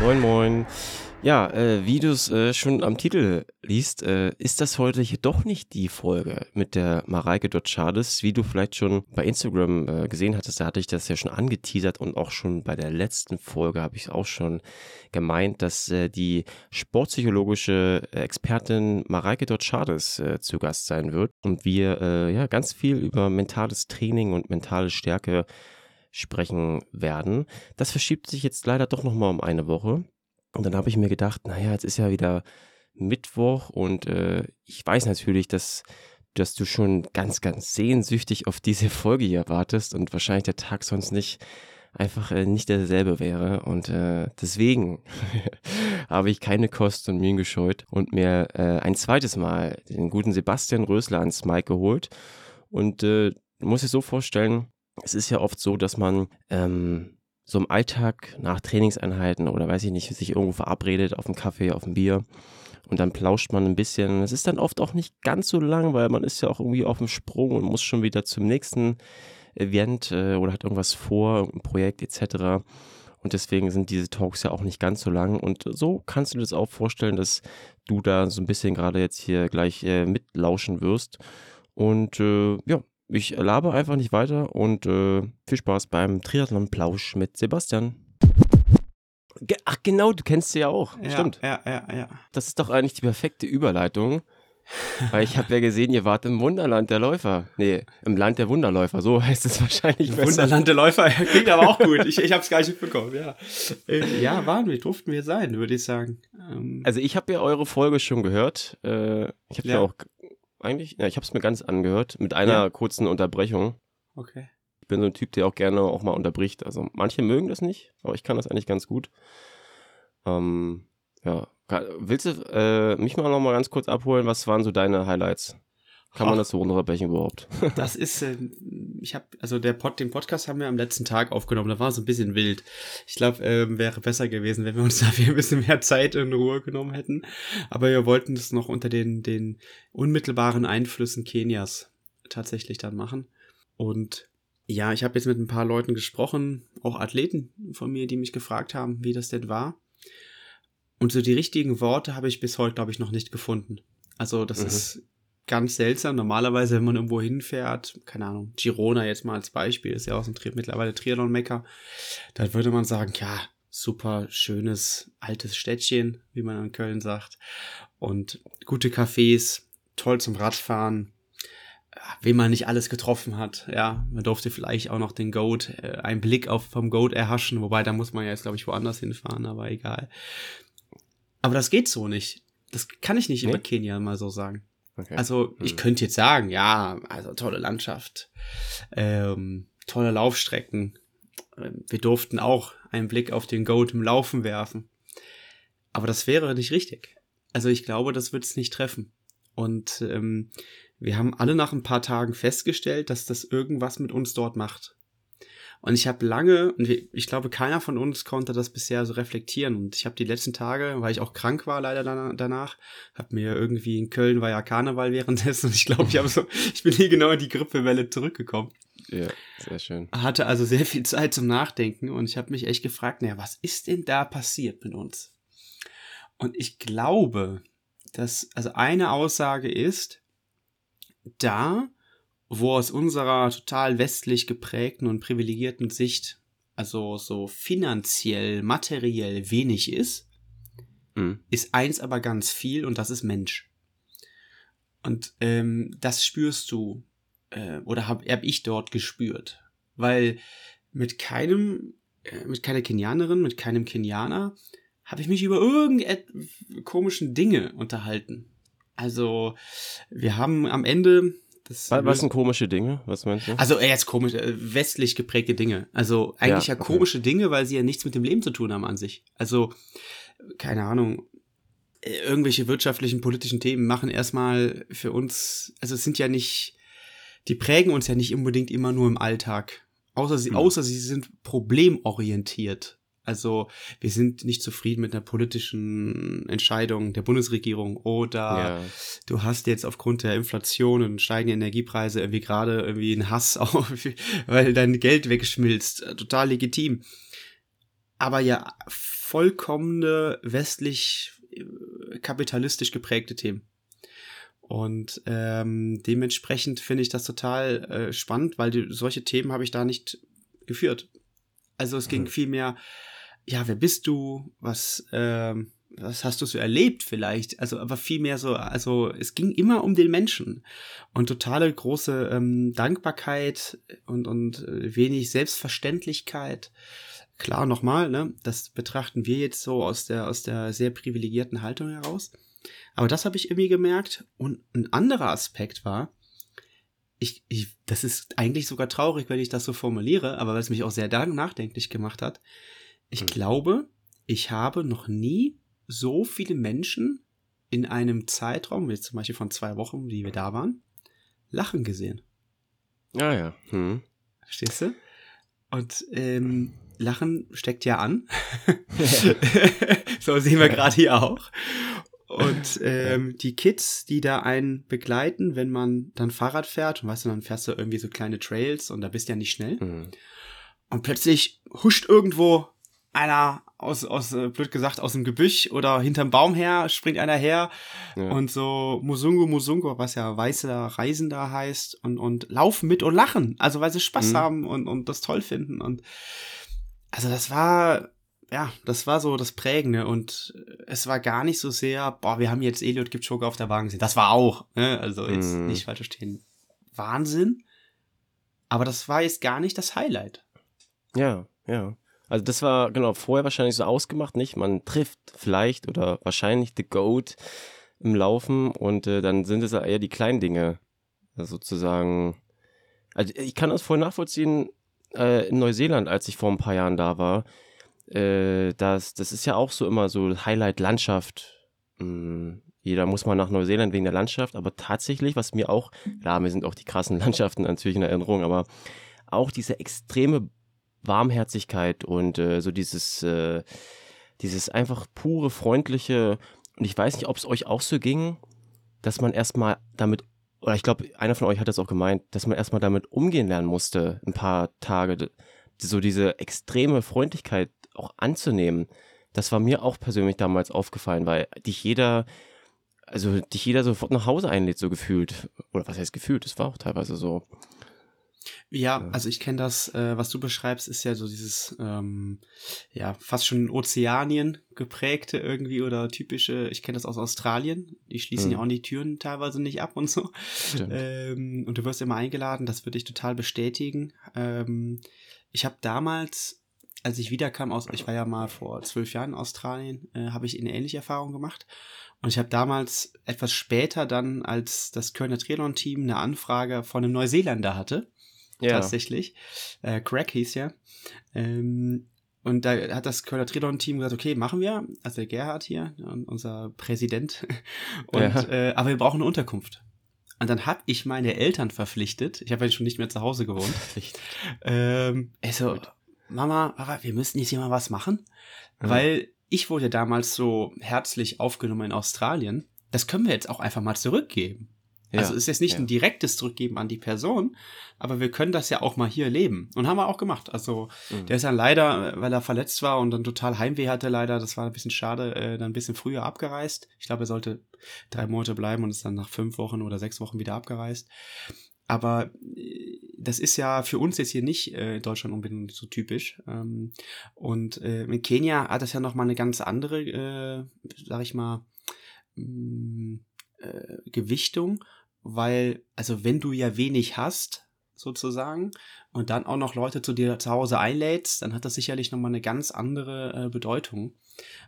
Moin, moin. Ja, äh, wie du es äh, schon am Titel liest, äh, ist das heute hier doch nicht die Folge mit der Mareike Dotschades, wie du vielleicht schon bei Instagram äh, gesehen hattest, da hatte ich das ja schon angeteasert und auch schon bei der letzten Folge habe ich es auch schon gemeint, dass äh, die sportpsychologische Expertin Mareike Dotschades äh, zu Gast sein wird und wir ja ganz viel über mentales Training und mentale Stärke sprechen werden. Das verschiebt sich jetzt leider doch nochmal um eine Woche. Und dann habe ich mir gedacht, naja, jetzt ist ja wieder Mittwoch und äh, ich weiß natürlich, dass, dass du schon ganz, ganz sehnsüchtig auf diese Folge hier wartest und wahrscheinlich der Tag sonst nicht einfach äh, nicht derselbe wäre. Und äh, deswegen habe ich keine Kosten und Mühen gescheut und mir äh, ein zweites Mal den guten Sebastian Rösler ans Mike geholt. Und äh, musst dir so vorstellen, es ist ja oft so, dass man ähm, so im Alltag nach Trainingseinheiten oder weiß ich nicht, sich irgendwo verabredet auf dem Kaffee, auf dem Bier und dann plauscht man ein bisschen. Es ist dann oft auch nicht ganz so lang, weil man ist ja auch irgendwie auf dem Sprung und muss schon wieder zum nächsten Event äh, oder hat irgendwas vor, ein Projekt etc. Und deswegen sind diese Talks ja auch nicht ganz so lang. Und so kannst du dir das auch vorstellen, dass du da so ein bisschen gerade jetzt hier gleich äh, mitlauschen wirst. Und äh, ja, ich labe einfach nicht weiter und äh, viel Spaß beim Triathlon-Plausch mit Sebastian. Ach genau, du kennst sie ja auch. Ja, Stimmt. Ja, ja, ja. Das ist doch eigentlich die perfekte Überleitung. Weil ich habe ja gesehen, ihr wart im Wunderland der Läufer. Nee, im Land der Wunderläufer, so heißt es wahrscheinlich. Besser. Wunderland der Läufer klingt aber auch gut. Ich, ich habe es gar nicht mitbekommen, ja. Äh, ja, waren wir, durften wir sein, würde ich sagen. Ähm, also ich habe ja eure Folge schon gehört. Äh, ich habe ja. ja auch eigentlich. Ja, ich habe es mir ganz angehört, mit einer ja. kurzen Unterbrechung. Okay. Ich bin so ein Typ, der auch gerne auch mal unterbricht. Also manche mögen das nicht, aber ich kann das eigentlich ganz gut. Ähm, ja. Willst du äh, mich mal noch mal ganz kurz abholen? Was waren so deine Highlights? Kann man das so runterbrechen überhaupt? das ist, äh, ich habe, also der Pod, den Podcast haben wir am letzten Tag aufgenommen. Da war so ein bisschen wild. Ich glaube, äh, wäre besser gewesen, wenn wir uns dafür ein bisschen mehr Zeit in Ruhe genommen hätten. Aber wir wollten das noch unter den, den unmittelbaren Einflüssen Kenias tatsächlich dann machen. Und ja, ich habe jetzt mit ein paar Leuten gesprochen, auch Athleten von mir, die mich gefragt haben, wie das denn war. Und so die richtigen Worte habe ich bis heute, glaube ich, noch nicht gefunden. Also das mhm. ist ganz seltsam. Normalerweise, wenn man irgendwo hinfährt, keine Ahnung, Girona jetzt mal als Beispiel, ist ja auch so ein Tri mittlerweile Triathlon-Mecker, dann würde man sagen, ja, super schönes altes Städtchen, wie man in Köln sagt, und gute Cafés, toll zum Radfahren, wen man nicht alles getroffen hat, ja, man durfte vielleicht auch noch den Goat, äh, einen Blick auf vom Goat erhaschen, wobei da muss man ja jetzt, glaube ich, woanders hinfahren, aber egal. Aber das geht so nicht. Das kann ich nicht nee? über Kenia mal so sagen. Okay. Also ich hm. könnte jetzt sagen, ja, also tolle Landschaft, ähm, tolle Laufstrecken. Ähm, wir durften auch einen Blick auf den Goat im Laufen werfen. Aber das wäre nicht richtig. Also ich glaube, das wird es nicht treffen. Und ähm, wir haben alle nach ein paar Tagen festgestellt, dass das irgendwas mit uns dort macht. Und ich habe lange, und ich glaube, keiner von uns konnte das bisher so reflektieren. Und ich habe die letzten Tage, weil ich auch krank war leider danach, habe mir irgendwie in Köln war ja Karneval währenddessen. Und ich glaube, ich habe so, ich bin hier genau in die Grippewelle zurückgekommen. Ja, sehr schön. Hatte also sehr viel Zeit zum Nachdenken und ich habe mich echt gefragt, naja, was ist denn da passiert mit uns? Und ich glaube, dass, also eine Aussage ist, da wo aus unserer total westlich geprägten und privilegierten Sicht, also so finanziell, materiell wenig ist, mhm. ist eins aber ganz viel und das ist Mensch. Und ähm, das spürst du äh, oder habe hab ich dort gespürt, weil mit keinem, äh, mit keiner Kenianerin, mit keinem Kenianer habe ich mich über irgendeine komischen Dinge unterhalten. Also wir haben am Ende das was, sind komische Dinge? Was meinst du? Also jetzt komisch, äh, westlich geprägte Dinge. Also eigentlich ja, ja okay. komische Dinge, weil sie ja nichts mit dem Leben zu tun haben an sich. Also, keine Ahnung, äh, irgendwelche wirtschaftlichen, politischen Themen machen erstmal für uns, also es sind ja nicht, die prägen uns ja nicht unbedingt immer nur im Alltag. Außer sie, hm. außer sie sind problemorientiert. Also wir sind nicht zufrieden mit einer politischen Entscheidung der Bundesregierung oder ja. du hast jetzt aufgrund der Inflation und steigenden Energiepreise irgendwie gerade irgendwie einen Hass auf, weil dein Geld wegschmilzt. Total legitim. aber ja vollkommene westlich äh, kapitalistisch geprägte Themen. Und ähm, dementsprechend finde ich das total äh, spannend, weil die, solche Themen habe ich da nicht geführt. Also es ging mhm. viel mehr, ja, wer bist du? Was, ähm, was hast du so erlebt vielleicht? Also, aber viel mehr so, also es ging immer um den Menschen und totale große ähm, Dankbarkeit und, und äh, wenig Selbstverständlichkeit. Klar, nochmal, ne, das betrachten wir jetzt so aus der, aus der sehr privilegierten Haltung heraus. Aber das habe ich irgendwie gemerkt. Und ein anderer Aspekt war, ich, ich, das ist eigentlich sogar traurig, wenn ich das so formuliere, aber weil es mich auch sehr nachdenklich gemacht hat. Ich mhm. glaube, ich habe noch nie so viele Menschen in einem Zeitraum, wie zum Beispiel von zwei Wochen, wie wir da waren, lachen gesehen. Ah ja. Hm. Verstehst du? Und ähm, Lachen steckt ja an. so sehen wir gerade hier auch. Und ähm, die Kids, die da einen begleiten, wenn man dann Fahrrad fährt, und weißt du, dann fährst du irgendwie so kleine Trails und da bist du ja nicht schnell. Mhm. Und plötzlich huscht irgendwo einer aus, aus, äh, blöd gesagt, aus dem Gebüsch oder hinterm Baum her, springt einer her ja. und so Musungu Musungu, was ja weißer Reisender heißt, und, und laufen mit und lachen. Also weil sie Spaß mhm. haben und, und das toll finden. Und also das war ja, das war so das Prägende und es war gar nicht so sehr, boah, wir haben jetzt Elliot Kipchoge auf der Wagen gesehen. Das war auch, ne? also jetzt mm. nicht falsch verstehen, Wahnsinn. Aber das war jetzt gar nicht das Highlight. Ja, ja. Also das war genau vorher wahrscheinlich so ausgemacht, nicht? Man trifft vielleicht oder wahrscheinlich The Goat im Laufen und äh, dann sind es eher die kleinen Dinge sozusagen. Also ich kann das voll nachvollziehen äh, in Neuseeland, als ich vor ein paar Jahren da war äh, das, das ist ja auch so immer so Highlight Landschaft. Hm, jeder muss mal nach Neuseeland wegen der Landschaft, aber tatsächlich, was mir auch, klar, mir sind auch die krassen Landschaften natürlich in Erinnerung, aber auch diese extreme Warmherzigkeit und äh, so dieses, äh, dieses einfach pure, freundliche, und ich weiß nicht, ob es euch auch so ging, dass man erstmal damit, oder ich glaube, einer von euch hat das auch gemeint, dass man erstmal damit umgehen lernen musste, ein paar Tage. So diese extreme Freundlichkeit auch anzunehmen, das war mir auch persönlich damals aufgefallen, weil dich jeder, also dich jeder sofort nach Hause einlädt, so gefühlt. Oder was heißt gefühlt? Das war auch teilweise so. Ja, also ich kenne das, äh, was du beschreibst, ist ja so dieses, ähm, ja, fast schon Ozeanien geprägte irgendwie oder typische, ich kenne das aus Australien, die schließen mhm. ja auch die Türen teilweise nicht ab und so. Ähm, und du wirst immer eingeladen, das würde ich total bestätigen. Ähm, ich habe damals als ich wiederkam aus, ich war ja mal vor zwölf Jahren in Australien, äh, habe ich eine ähnliche Erfahrung gemacht. Und ich habe damals etwas später dann, als das Kölner Triathlon-Team eine Anfrage von einem Neuseeländer hatte, ja. tatsächlich, äh, Craig hieß ja, ähm, und da hat das Kölner Triathlon-Team gesagt, okay, machen wir, also der Gerhard hier, unser Präsident, und, ja. äh, aber wir brauchen eine Unterkunft. Und dann habe ich meine Eltern verpflichtet, ich habe ja schon nicht mehr zu Hause gewohnt, ähm, also, Mama, Papa, wir müssen jetzt hier mal was machen. Mhm. Weil ich wurde damals so herzlich aufgenommen in Australien. Das können wir jetzt auch einfach mal zurückgeben. Ja, also ist jetzt nicht ja. ein direktes Zurückgeben an die Person, aber wir können das ja auch mal hier leben. Und haben wir auch gemacht. Also mhm. der ist dann leider, weil er verletzt war und dann total Heimweh hatte leider, das war ein bisschen schade, äh, dann ein bisschen früher abgereist. Ich glaube, er sollte drei Monate bleiben und ist dann nach fünf Wochen oder sechs Wochen wieder abgereist. Aber äh, das ist ja für uns jetzt hier nicht äh, in Deutschland unbedingt so typisch. Ähm, und äh, in Kenia hat das ja nochmal eine ganz andere, äh, sag ich mal, mh, mm, äh, Gewichtung, weil, also wenn du ja wenig hast, sozusagen, und dann auch noch Leute zu dir zu Hause einlädst, dann hat das sicherlich nochmal eine ganz andere äh, Bedeutung,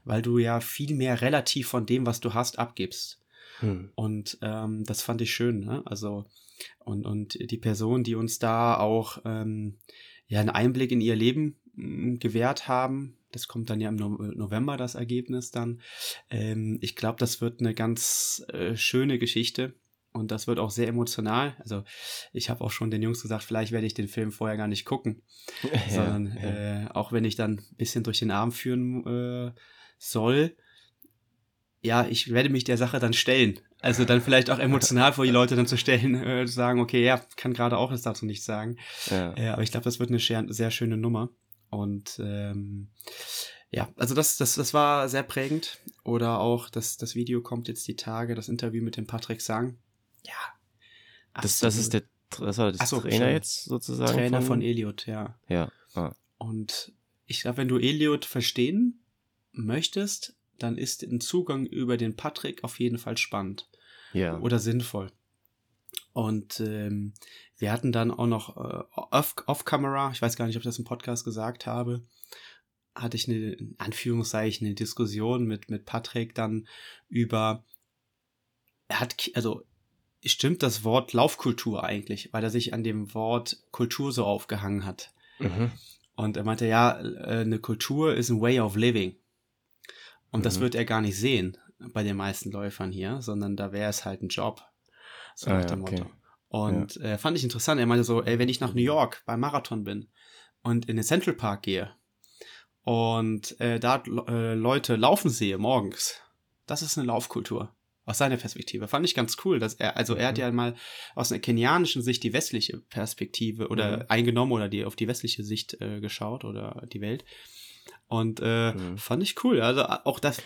weil du ja viel mehr relativ von dem, was du hast, abgibst. Hm. Und ähm, das fand ich schön. Ne? Also und, und die Person, die uns da auch ähm, ja, einen Einblick in ihr Leben mh, gewährt haben, das kommt dann ja im no November, das Ergebnis dann. Ähm, ich glaube, das wird eine ganz äh, schöne Geschichte. Und das wird auch sehr emotional. Also ich habe auch schon den Jungs gesagt, vielleicht werde ich den Film vorher gar nicht gucken. Ja, sondern ja. Äh, auch wenn ich dann ein bisschen durch den Arm führen äh, soll, ja, ich werde mich der Sache dann stellen. Also dann vielleicht auch emotional vor die Leute dann zu stellen, äh, zu sagen, okay, ja, kann gerade auch jetzt dazu nichts sagen. Ja. Äh, aber ich glaube, das wird eine sehr, sehr schöne Nummer. Und ähm, ja, also das, das, das war sehr prägend. Oder auch das, das Video kommt jetzt die Tage, das Interview mit dem Patrick Sang. Ja. Das, das ist der das war das so, Trainer jetzt sozusagen. Trainer von, von Elliot, ja. Ja. Ah. Und ich glaube, wenn du Elliot verstehen möchtest, dann ist ein Zugang über den Patrick auf jeden Fall spannend. Ja. Oder sinnvoll. Und ähm, wir hatten dann auch noch äh, off-camera, off ich weiß gar nicht, ob ich das im Podcast gesagt habe, hatte ich eine, in Anführungszeichen, eine Diskussion mit, mit Patrick dann über, er hat, also stimmt das Wort Laufkultur eigentlich, weil er sich an dem Wort Kultur so aufgehangen hat. Mhm. Und er meinte, ja, äh, eine Kultur ist ein Way of Living. Und mhm. das wird er gar nicht sehen bei den meisten Läufern hier, sondern da wäre es halt ein Job. So ah, nach dem okay. Motto. Und ja. äh, fand ich interessant. Er meinte so, ey, wenn ich nach New York beim Marathon bin und in den Central Park gehe und äh, da äh, Leute laufen sehe morgens, das ist eine Laufkultur. Aus seiner Perspektive. Fand ich ganz cool, dass er, also er hat mhm. ja mal aus einer kenianischen Sicht die westliche Perspektive oder mhm. eingenommen oder die auf die westliche Sicht äh, geschaut oder die Welt. Und äh, mhm. fand ich cool. Also auch das,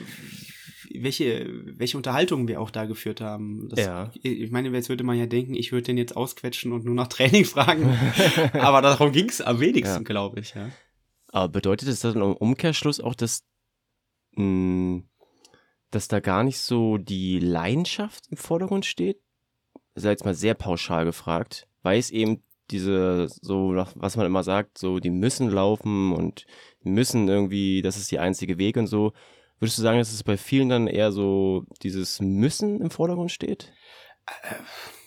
welche, welche Unterhaltungen wir auch da geführt haben. Das, ja. Ich meine, jetzt würde man ja denken, ich würde den jetzt ausquetschen und nur nach Training fragen. Aber darum ging es am wenigsten, ja. glaube ich. Ja. Aber bedeutet das dann im Umkehrschluss auch, dass, mh, hm, dass da gar nicht so die Leidenschaft im Vordergrund steht? Sei jetzt mal sehr pauschal gefragt, weil es eben diese, so, was man immer sagt, so, die müssen laufen und müssen irgendwie, das ist die einzige Weg und so. Würdest du sagen, dass es bei vielen dann eher so dieses Müssen im Vordergrund steht? Äh,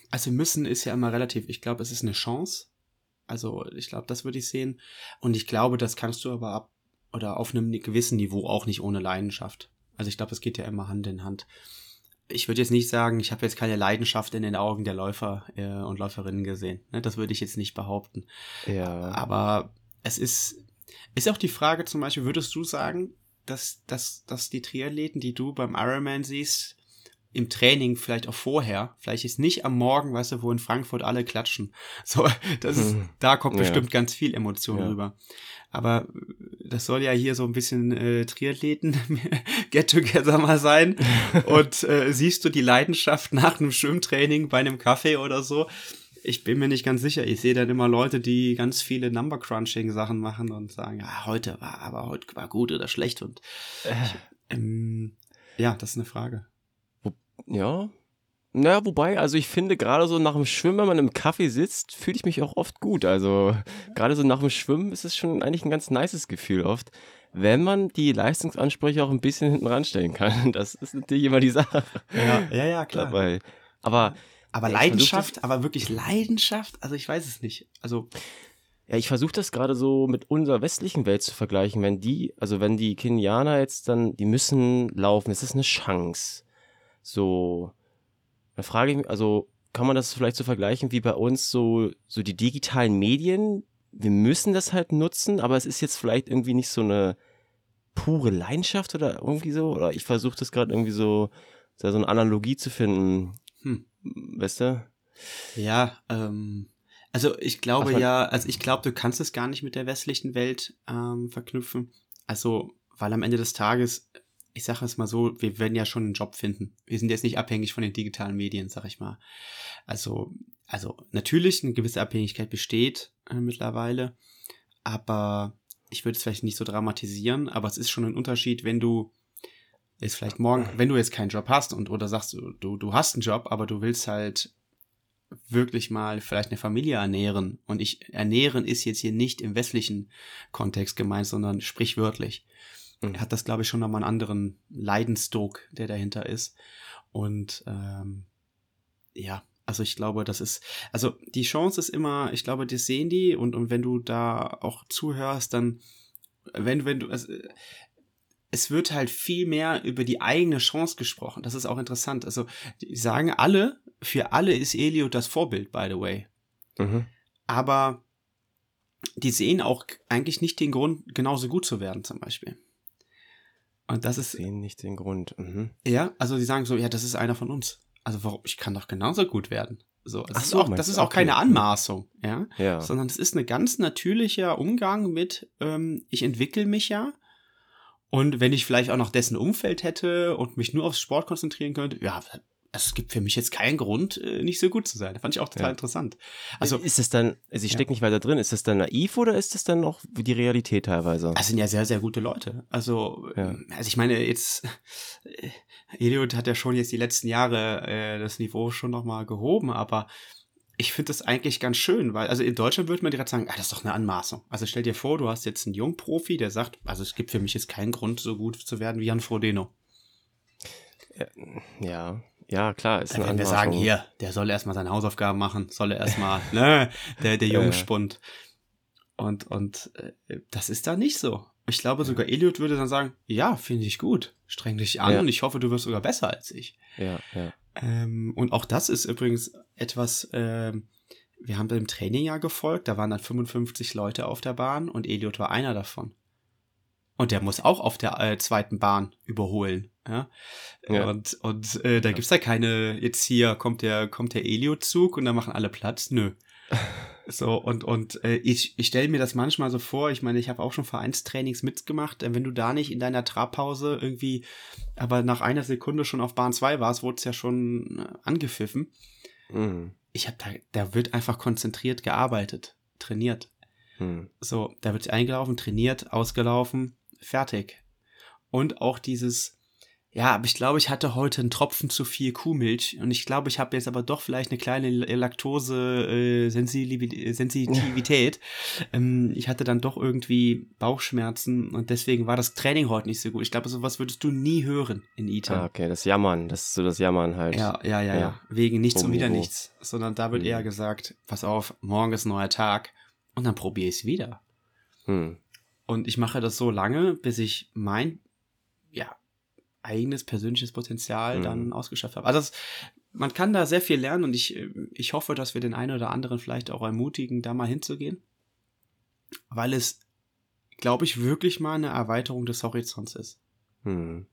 also müssen ist ja immer relativ. Ich glaube, es ist eine Chance. Also ich glaube, das würde ich sehen. Und ich glaube, das kannst du aber ab oder auf einem gewissen Niveau auch nicht ohne Leidenschaft. Also ich glaube, es geht ja immer Hand in Hand. Ich würde jetzt nicht sagen, ich habe jetzt keine Leidenschaft in den Augen der Läufer äh, und Läuferinnen gesehen. Ne? Das würde ich jetzt nicht behaupten. Ja. Aber es ist, ist auch die Frage zum Beispiel, würdest du sagen, dass, dass, dass die Triathleten, die du beim Ironman siehst, im Training, vielleicht auch vorher, vielleicht ist nicht am Morgen, weißt du, wo in Frankfurt alle klatschen. So, das ist, hm. da kommt ja. bestimmt ganz viel Emotion ja. rüber. Aber das soll ja hier so ein bisschen äh, Triathleten Get Together mal sein. Und äh, siehst du die Leidenschaft nach einem Schwimmtraining bei einem Kaffee oder so, ich bin mir nicht ganz sicher. Ich sehe dann immer Leute, die ganz viele Number Crunching Sachen machen und sagen, ja, heute war, aber heute war gut oder schlecht und äh. ich, ähm, ja, das ist eine Frage. Ja. Naja, wobei, also ich finde gerade so nach dem Schwimmen, wenn man im Kaffee sitzt, fühle ich mich auch oft gut. Also gerade so nach dem Schwimmen ist es schon eigentlich ein ganz nices Gefühl oft, wenn man die Leistungsansprüche auch ein bisschen hinten ranstellen kann. Das ist natürlich immer die Sache. Ja, ja, ja klar. Dabei. Aber aber Leidenschaft, aber wirklich Leidenschaft? Also ich weiß es nicht. Also. Ja, ich versuche das gerade so mit unserer westlichen Welt zu vergleichen. Wenn die, also wenn die Kenianer jetzt dann, die müssen laufen, es ist eine Chance. So, da frage ich mich, also kann man das vielleicht so vergleichen wie bei uns so, so die digitalen Medien? Wir müssen das halt nutzen, aber es ist jetzt vielleicht irgendwie nicht so eine pure Leidenschaft oder irgendwie so. Oder ich versuche das gerade irgendwie so, so eine Analogie zu finden. Hm. Weißt du? Ja, ähm, also ich glaube Ach, ja, also ich glaube, du kannst es gar nicht mit der westlichen Welt ähm, verknüpfen. Also, weil am Ende des Tages, ich sage es mal so, wir werden ja schon einen Job finden. Wir sind jetzt nicht abhängig von den digitalen Medien, sag ich mal. Also, also natürlich eine gewisse Abhängigkeit besteht äh, mittlerweile, aber ich würde es vielleicht nicht so dramatisieren, aber es ist schon ein Unterschied, wenn du ist vielleicht morgen, wenn du jetzt keinen Job hast und oder sagst du, du, du hast einen Job, aber du willst halt wirklich mal vielleicht eine Familie ernähren. Und ich ernähren ist jetzt hier nicht im westlichen Kontext gemeint, sondern sprichwörtlich. Mhm. Hat das, glaube ich, schon nochmal einen anderen Leidensdruck, der dahinter ist. Und ähm, ja, also ich glaube, das ist, also die Chance ist immer, ich glaube, das sehen die und, und wenn du da auch zuhörst, dann, wenn, wenn du, also, es wird halt viel mehr über die eigene Chance gesprochen. Das ist auch interessant. Also, die sagen alle, für alle ist Elio das Vorbild, by the way. Mhm. Aber die sehen auch eigentlich nicht den Grund, genauso gut zu werden, zum Beispiel. Und das ist. Sehen nicht den Grund. Mhm. Ja, also die sagen so, ja, das ist einer von uns. Also warum, ich kann doch genauso gut werden. So, das, Ach ist, so, auch, meinst das ist auch Okay. keine Anmaßung, ja, Ja. sondern es ist ein ganz natürlicher Umgang mit, ähm, ich entwickle mich ja. Und wenn ich vielleicht auch noch dessen Umfeld hätte und mich nur aufs Sport konzentrieren könnte, ja, es gibt für mich jetzt keinen Grund, äh, nicht so gut zu sein. Das fand ich auch total Ja. interessant. Also, ist es dann, also ich Ja. stecke nicht weiter drin, ist das dann naiv oder ist das dann auch die Realität teilweise? Das sind ja sehr, sehr gute Leute. Also, Ja. ähm, also ich meine, jetzt, äh, Eliot hat ja schon jetzt die letzten Jahre äh, das Niveau schon nochmal gehoben, aber ich finde das eigentlich ganz schön, weil, also in Deutschland würde man direkt sagen, ah, das ist doch eine Anmaßung. Also stell dir vor, du hast jetzt einen Jungprofi, der sagt, also es gibt für mich jetzt keinen Grund, so gut zu werden wie Jan Frodeno. Ja, ja, klar, ist Dann eine werden wir sagen, hier, der soll erstmal seine Hausaufgaben machen, soll er erstmal, ne, der, der. Jungspund. Und, und äh, das ist da nicht so. Ich glaube, sogar Elliot würde dann sagen, ja, finde ich gut, streng dich an Ja. und ich hoffe, du wirst sogar besser als ich. Ja, ja. Ähm, und auch das ist übrigens etwas, ähm, wir haben dem Training ja gefolgt, da waren dann 55 Leute auf der Bahn und Elliot war einer davon. Und der muss auch auf der äh, zweiten Bahn überholen. Ja? Ja. Und, und äh, da gibt's ja keine, jetzt hier kommt der, kommt der Elliot-Zug und da machen alle Platz. Nö. So, und, und äh, ich, ich stelle mir das manchmal so vor, ich meine, ich habe auch schon Vereinstrainings mitgemacht, wenn du da nicht in deiner Trabpause irgendwie, aber nach einer Sekunde schon auf Bahn 2 warst, wurde es ja schon äh, angepfiffen. Mhm. Ich habe da, da wird einfach konzentriert gearbeitet, trainiert. Mhm. So, da wird eingelaufen, trainiert, ausgelaufen, fertig. Und auch dieses, ja, aber ich glaube, ich hatte heute einen Tropfen zu viel Kuhmilch und ich glaube, ich habe jetzt aber doch vielleicht eine kleine Laktose-Sensitivität. ähm, ich hatte dann doch irgendwie Bauchschmerzen und deswegen war das Training heute nicht so gut. Ich glaube, sowas würdest du nie hören in Ah, Eton. okay, das Jammern, das ist so das Jammern halt. Ja, ja, ja, ja, Ja. Wegen nichts und Homo. wieder nichts. Sondern da wird Mhm. eher gesagt, pass auf, morgen ist ein neuer Tag und dann probiere ich es wieder. Hm. Und ich mache das so lange, bis ich mein, ja, eigenes persönliches Potenzial Mhm. dann ausgeschöpft habe. Also das, man kann da sehr viel lernen und ich, ich hoffe, dass wir den einen oder anderen vielleicht auch ermutigen, da mal hinzugehen. Weil es, glaube ich, wirklich mal eine Erweiterung des Horizonts ist. Hm.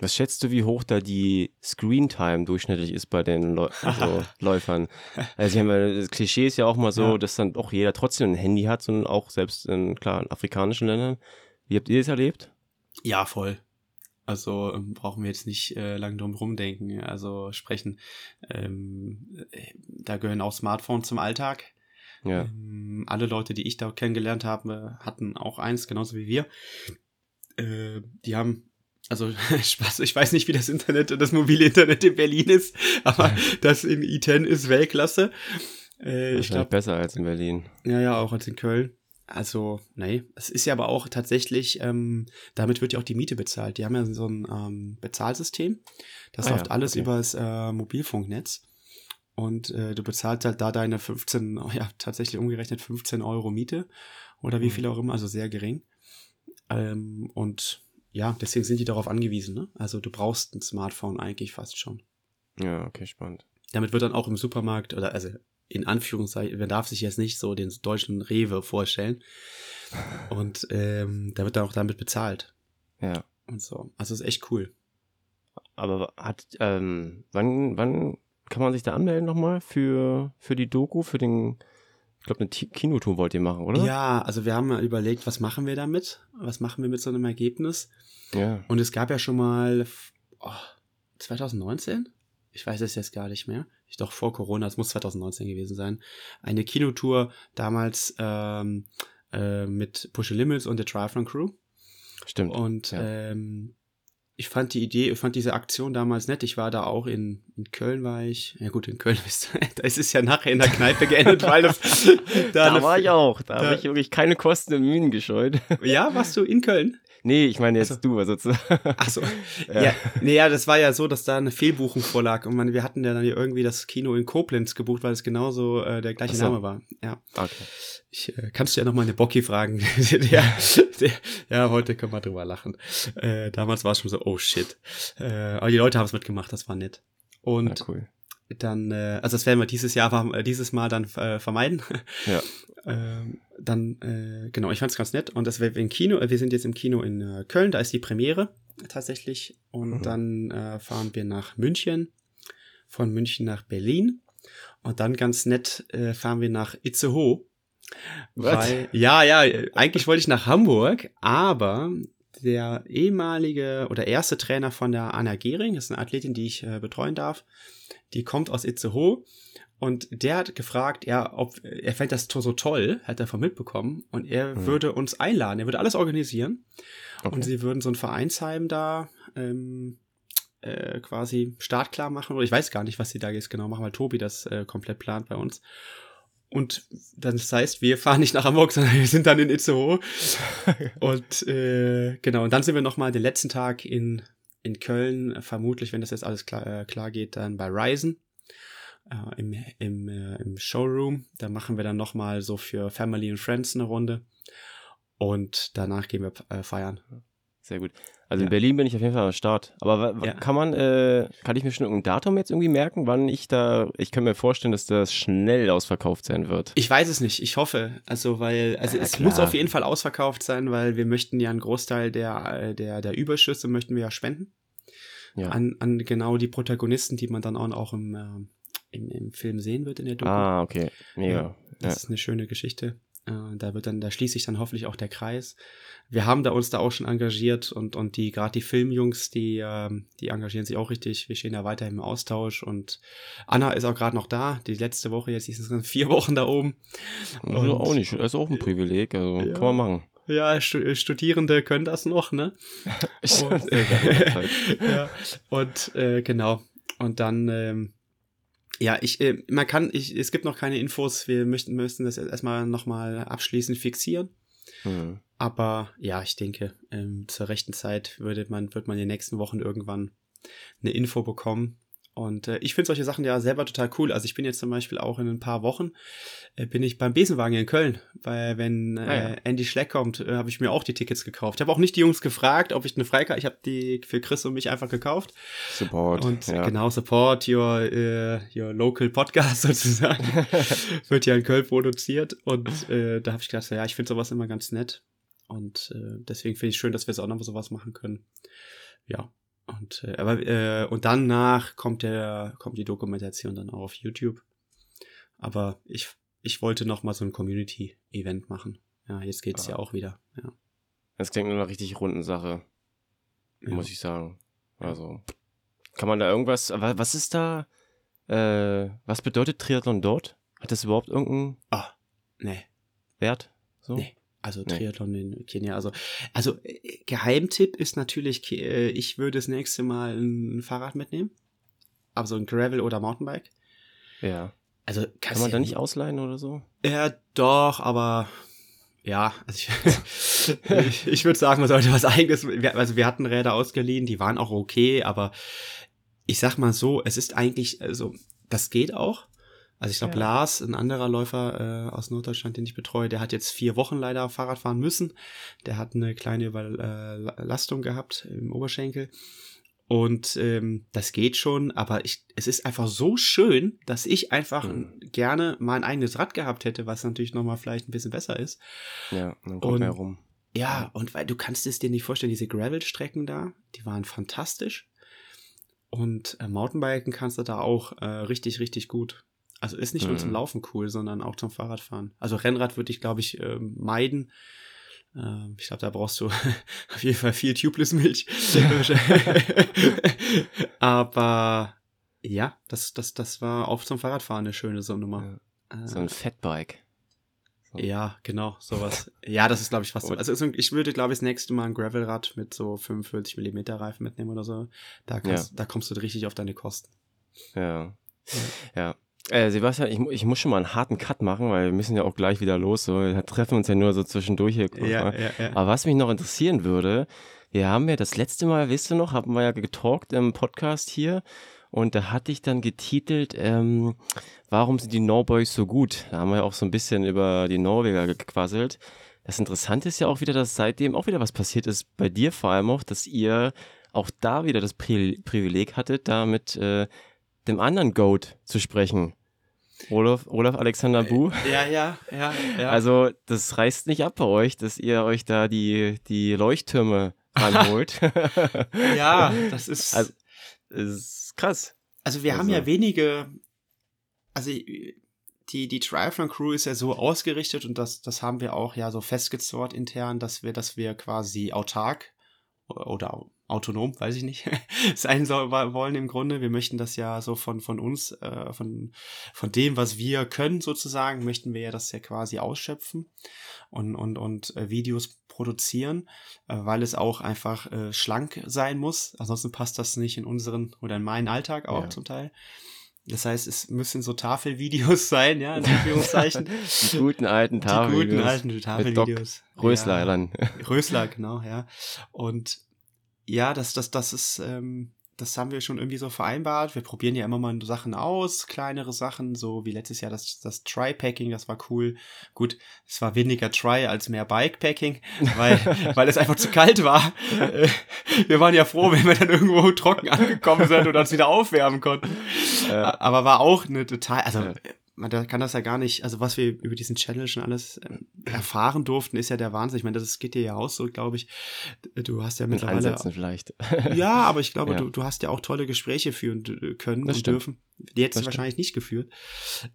Was schätzt du, wie hoch da die Screen-Time durchschnittlich ist bei den Läu also Läufern? Also ich meine, das Klischee ist ja auch mal so, Ja. dass dann auch jeder trotzdem ein Handy hat, sondern auch selbst in, klar, in afrikanischen Ländern. Wie habt ihr das erlebt? Ja, voll. Also ähm, brauchen wir jetzt nicht äh, lang drum rumdenken, also sprechen. Ähm, äh, da gehören auch Smartphones zum Alltag. Ja. Ähm, alle Leute, die ich da kennengelernt habe, hatten auch eins, genauso wie wir. Äh, die haben, also Spaß, ich weiß nicht, wie das Internet, das mobile Internet in Berlin ist, aber das in I10 ist Weltklasse. Äh, ich glaube, besser als in Berlin. ja, ja, auch als in Köln. Also, nee, es ist ja aber auch tatsächlich, ähm, damit wird ja auch die Miete bezahlt. Die haben ja so ein ähm, Bezahlsystem. Das Ah, läuft ja, alles okay. über das äh, Mobilfunknetz. Und äh, du bezahlst halt da deine 15, oh ja, tatsächlich umgerechnet 15 Euro Miete oder wie Mhm. viel auch immer, also sehr gering. Ähm, und ja, deswegen sind die darauf angewiesen. Ne? Also du brauchst ein Smartphone eigentlich fast schon. Ja, okay, spannend. Damit wird dann auch im Supermarkt oder also in Anführungszeichen, man darf sich jetzt nicht so den deutschen Rewe vorstellen. Und ähm, da wird dann auch damit bezahlt Ja. und so. Also ist echt cool. Aber hat, ähm, wann, wann kann man sich da anmelden nochmal für, für die Doku, für den, ich glaube, eine Kinotour wollt ihr machen, oder? Ja, also wir haben mal überlegt, was machen wir damit? Was machen wir mit so einem Ergebnis? Ja. Und es gab ja schon mal oh, 2019? Ich weiß es jetzt gar nicht mehr. Ich doch vor Corona, es muss 2019 gewesen sein. Eine Kinotour damals ähm, äh, mit Push Limits und der Triathlon Crew. Stimmt. Und ja. ähm, ich fand die Idee, ich fand diese Aktion damals nett. Ich war da auch in, in Köln, war ich. Ja gut, in Köln ist, da ist es ja nachher in der Kneipe geendet, weil das, da eine- war ich auch. Da, da- habe ich wirklich keine Kosten und Mühen gescheut. Ja, warst du in Köln? Nee, ich meine jetzt Ach du sozusagen. Ach so. Ja. Ja. nee, ja, das war ja so, dass da eine Fehlbuchung vorlag und man, wir hatten ja dann hier irgendwie das Kino in Koblenz gebucht, weil es genauso äh, der gleiche so. Name war. Ja. Okay. Ich, äh, kannst du ja noch mal eine Bocki fragen. der, der, ja, heute können wir drüber lachen. Äh, damals war es schon so, oh shit. Äh, aber die Leute haben es mitgemacht, das war nett. Und Ja, cool. dann, äh, also das werden wir dieses Jahr, äh, dieses Mal dann äh, vermeiden. Ja. ähm, dann, äh, genau, ich fand's ganz nett. Und das wäre im Kino, äh, wir sind jetzt im Kino in äh, Köln, da ist die Premiere tatsächlich. Und Mhm. dann äh, fahren wir nach München, von München nach Berlin. Und dann ganz nett äh, fahren wir nach Itzehoe. What? Weil, ja, ja, eigentlich wollte ich nach Hamburg, aber der ehemalige oder erste Trainer von der Anna Gehring, das ist eine Athletin, die ich äh, betreuen darf, die kommt aus Itzehoe und der hat gefragt, ja, ob er fände das so toll, hat er von mitbekommen und er Hm. würde uns einladen, er würde alles organisieren Okay. und sie würden so ein Vereinsheim da ähm, äh, quasi startklar machen oder ich weiß gar nicht, was sie da jetzt genau machen, weil Tobi das äh, komplett plant bei uns. Und dann das heißt, wir fahren nicht nach Hamburg, sondern wir sind dann in Itzehoe. und äh, genau, und dann sind wir noch mal den letzten Tag in, in Köln, vermutlich, wenn das jetzt alles klar, äh, klar geht, dann bei Ryzen äh, im, im, äh, im Showroom. Da machen wir dann noch mal so für Family and Friends eine Runde. Und danach gehen wir äh, feiern. Sehr gut. Also Ja. in Berlin bin ich auf jeden Fall am Start. Aber Ja. kann man, äh, kann ich mir schon irgendein Datum jetzt irgendwie merken, wann ich da, ich kann mir vorstellen, dass das schnell ausverkauft sein wird. Ich weiß es nicht, ich hoffe. Also, weil, also Ja, es klar. muss auf jeden Fall ausverkauft sein, weil wir möchten ja einen Großteil der, äh, der, der Überschüsse möchten wir ja spenden. An, an genau die Protagonisten, die man dann auch, auch im, ähm, im, im Film sehen wird in der Doku. Ah, okay. Mega. Ja, das ist eine schöne Geschichte. Äh, Da wird dann, da schließt sich dann hoffentlich auch der Kreis. Wir haben da uns da auch schon engagiert und, und die, gerade die Filmjungs, die, ähm, die engagieren sich auch richtig. Wir stehen da weiterhin im Austausch und Anna ist auch gerade noch da. Die letzte Woche, jetzt ist es vier Wochen da oben. Also Und- auch nicht, das ist auch ein Privileg, also Ja. kann man machen. Ja, Stu Studierende können das noch, ne? Und, Zeit. ja, und äh, genau. Und dann, ähm, ja, ich, äh, man kann, ich, es gibt noch keine Infos. Wir möchten, müssen das erstmal nochmal abschließend fixieren. Hm. Aber ja, ich denke, ähm, zur rechten Zeit würde man, wird man in den nächsten Wochen irgendwann eine Info bekommen. Und äh, ich finde solche Sachen ja selber total cool. Also ich bin jetzt zum Beispiel auch in ein paar Wochen, äh, bin ich beim Besenwagen in Köln, weil wenn äh, Ah, ja. Andy Schleck kommt, äh, habe ich mir auch die Tickets gekauft. Ich habe auch nicht die Jungs gefragt, ob ich eine Freikarte, ich habe die für Chris und mich einfach gekauft. Support. Und ja. genau, support your, äh, your local podcast sozusagen. Wird ja in Köln produziert. Und äh, da habe ich gedacht, ja, ich finde sowas immer ganz nett. Und äh, deswegen finde ich schön, dass wir jetzt auch noch sowas machen können. Ja. Und, äh, aber, äh, und danach kommt der, kommt die Dokumentation dann auch auf YouTube. Aber ich, ich wollte noch mal so ein Community-Event machen. Ja, jetzt geht's Ah. ja auch wieder. Ja. Das klingt nur eine richtig runden Sache, Ja. muss ich sagen. Also, kann man da irgendwas, wa- was ist da, äh, was bedeutet Triathlon dort? Hat das überhaupt irgendeinen Ah, nee. Wert? So? Nee. Also Nee. Triathlon in Kenia. Also, also äh, Geheimtipp ist natürlich, äh, ich würde das nächste Mal ein Fahrrad mitnehmen. Aber so ein Gravel oder Mountainbike. Ja. Also Kann man da nicht ausleihen oder so? Ja, doch, aber ja, also ich, ich, ich würde sagen, man sollte was eigenes. Also wir hatten Räder ausgeliehen, die waren auch okay, aber ich sag mal so, es ist eigentlich, also das geht auch. Also ich glaube, Ja. Lars, ein anderer Läufer äh, aus Norddeutschland, den ich betreue, der hat jetzt vier Wochen leider Fahrrad fahren müssen. Der hat eine kleine Überlastung gehabt im Oberschenkel. Und ähm, das geht schon, aber ich, es ist einfach so schön, dass ich einfach Mhm. gerne mal ein eigenes Rad gehabt hätte, was natürlich nochmal vielleicht ein bisschen besser ist. Ja, dann Und- kommt mehr rum. Ja, und weil du kannst es dir nicht vorstellen, diese Gravel-Strecken da, die waren fantastisch. Und äh, Mountainbiken kannst du da auch äh, richtig, richtig gut. Also ist nicht nur Mhm. zum Laufen cool, sondern auch zum Fahrradfahren. Also Rennrad würde ich, glaube ich, ähm, meiden. Ähm, ich glaube, da brauchst du auf jeden Fall viel Tubeless-Milch. Aber ja, das, das, das war auch zum Fahrradfahren eine schöne so Nummer. Äh, So ein Fatbike. So. ja, genau, sowas. ja, das ist, glaube ich, fast so. Also so- ich würde, glaube ich, das nächste Mal ein Gravelrad mit so 45 mm Reifen mitnehmen oder so. Da, kannst, da kommst du richtig auf deine Kosten. Ja. Ja. Äh, Sebastian, ich, ich muss schon mal einen harten Cut machen, weil wir müssen ja auch gleich wieder los. So. Wir treffen uns ja nur so zwischendurch hier. kurz mal. ja, ja. Aber was mich noch interessieren würde, wir haben ja das letzte Mal, weißt du noch, haben wir ja getalkt im Podcast hier und da hatte ich dann getitelt, ähm, warum sind die Norboys so gut? Da haben wir ja auch so ein bisschen über die Norweger gequasselt. Das Interessante ist ja auch wieder, dass seitdem auch wieder was passiert ist, bei dir vor allem auch, dass ihr auch da wieder das Pri Privileg hattet, da mit äh, dem anderen Goat zu sprechen. Olaf, Olaf Alexander Buh. Ja, ja, ja, ja. Also, das reißt nicht ab bei euch, dass ihr euch da die, die Leuchttürme ranholt. ja, das ist. Also- Also, ist krass. wir haben ja also- wenige also die, die Triathlon Crew ist ja so ausgerichtet und das, das haben wir auch ja so festgezurrt intern, dass wir, dass wir quasi autark oder autonom, weiß ich nicht, sein soll, wollen im Grunde. Wir möchten das ja so von, von uns, äh, von, von dem, was wir können sozusagen, möchten wir ja das ja quasi ausschöpfen und, und, und äh, Videos produzieren, äh, weil es auch einfach äh, schlank sein muss. Ansonsten passt das nicht in unseren oder in meinen Alltag auch ja. zum Teil. Das heißt, es müssen so Tafelvideos sein, ja, in Anführungszeichen. die guten alten Tafelvideos. Die guten alten Tafelvideos. Rösler ja. dann. Rösler, genau, ja. Und ja, das, das, das ist, ähm, das haben wir schon irgendwie so vereinbart. Wir probieren ja immer mal Sachen aus, kleinere Sachen, so wie letztes Jahr das, das Try-Packing, das war cool. Gut, es war weniger Try als mehr Bike-Packing, weil, weil es einfach zu kalt war. Wir waren ja froh, wenn wir dann irgendwo trocken angekommen sind und uns wieder aufwärmen konnten. Aber war auch eine total, also man kann das ja gar nicht, also was wir über diesen Channel schon alles äh, erfahren durften, ist ja der Wahnsinn. Ich meine, das geht dir ja auch so, glaube ich. Du hast ja Mit mittlerweile. Ansätzen vielleicht. ja, aber ich glaube, ja. du, du hast ja auch tolle Gespräche führen können das und stimmt. dürfen. Die hättest du wahrscheinlich nicht geführt,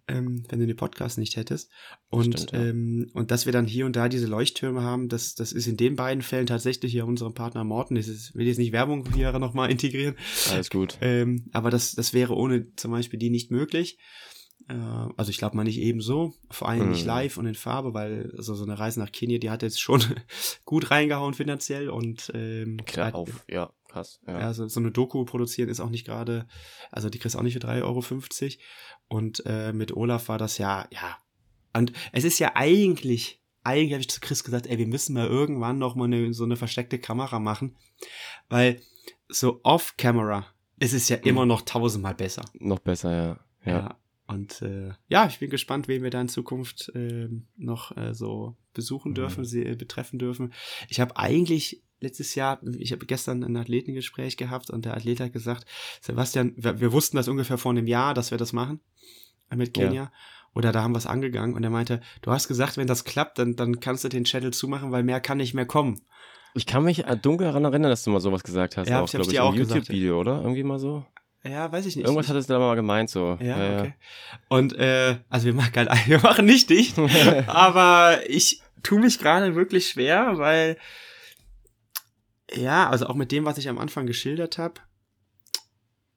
ähm, wenn du den Podcast nicht hättest. Und, stimmt, ja. ähm, und dass wir dann hier und da diese Leuchttürme haben, das, das ist in den beiden Fällen tatsächlich ja unserem Partner Morten. Das ist, will jetzt nicht Werbung hier nochmal integrieren. Alles gut. Ähm, aber das, das wäre ohne zum Beispiel die nicht möglich. Äh, also ich glaube mal nicht ebenso, vor allem nicht hm. live und in Farbe, weil so, so eine Reise nach Kenia, die hat jetzt schon gut reingehauen finanziell und ähm, klar auf, ja, krass. Ja, ja so, so eine Doku produzieren ist auch nicht gerade, also die kriegst auch nicht für 3,50 Euro und äh, mit Olaf war das ja, ja, und es ist ja eigentlich, eigentlich habe ich zu Chris gesagt, ey, wir müssen mal irgendwann noch mal eine, so eine versteckte Kamera machen, weil so off-camera ist es ja mhm. immer noch tausendmal besser. Noch besser, ja. Ja. ja. Und äh, ja, ich bin gespannt, wen wir da in Zukunft äh, noch äh, so besuchen mhm. dürfen, sie äh, betreffen dürfen. Ich habe eigentlich letztes Jahr, ich habe gestern ein Athletengespräch gehabt und der Athlet hat gesagt, Sebastian, wir, wir, wussten das ungefähr vor einem Jahr, dass wir das machen mit Kenia. Ja. Oder da haben wir es angegangen und er meinte, du hast gesagt, wenn das klappt, dann, dann kannst du den Channel zumachen, weil mehr kann nicht mehr kommen. Ich kann mich äh, dunkel daran erinnern, dass du mal sowas gesagt hast. Ja, auch, glaube ich, auch im YouTube-Video, oder? Irgendwie mal so. Ja, weiß ich nicht. Irgendwas hattest du da mal gemeint so. Ja, ja okay. Ja. Und äh, also wir machen kein, wir machen nicht dicht, aber ich tue mich gerade wirklich schwer, weil ja, also auch mit dem, was ich am Anfang geschildert habe,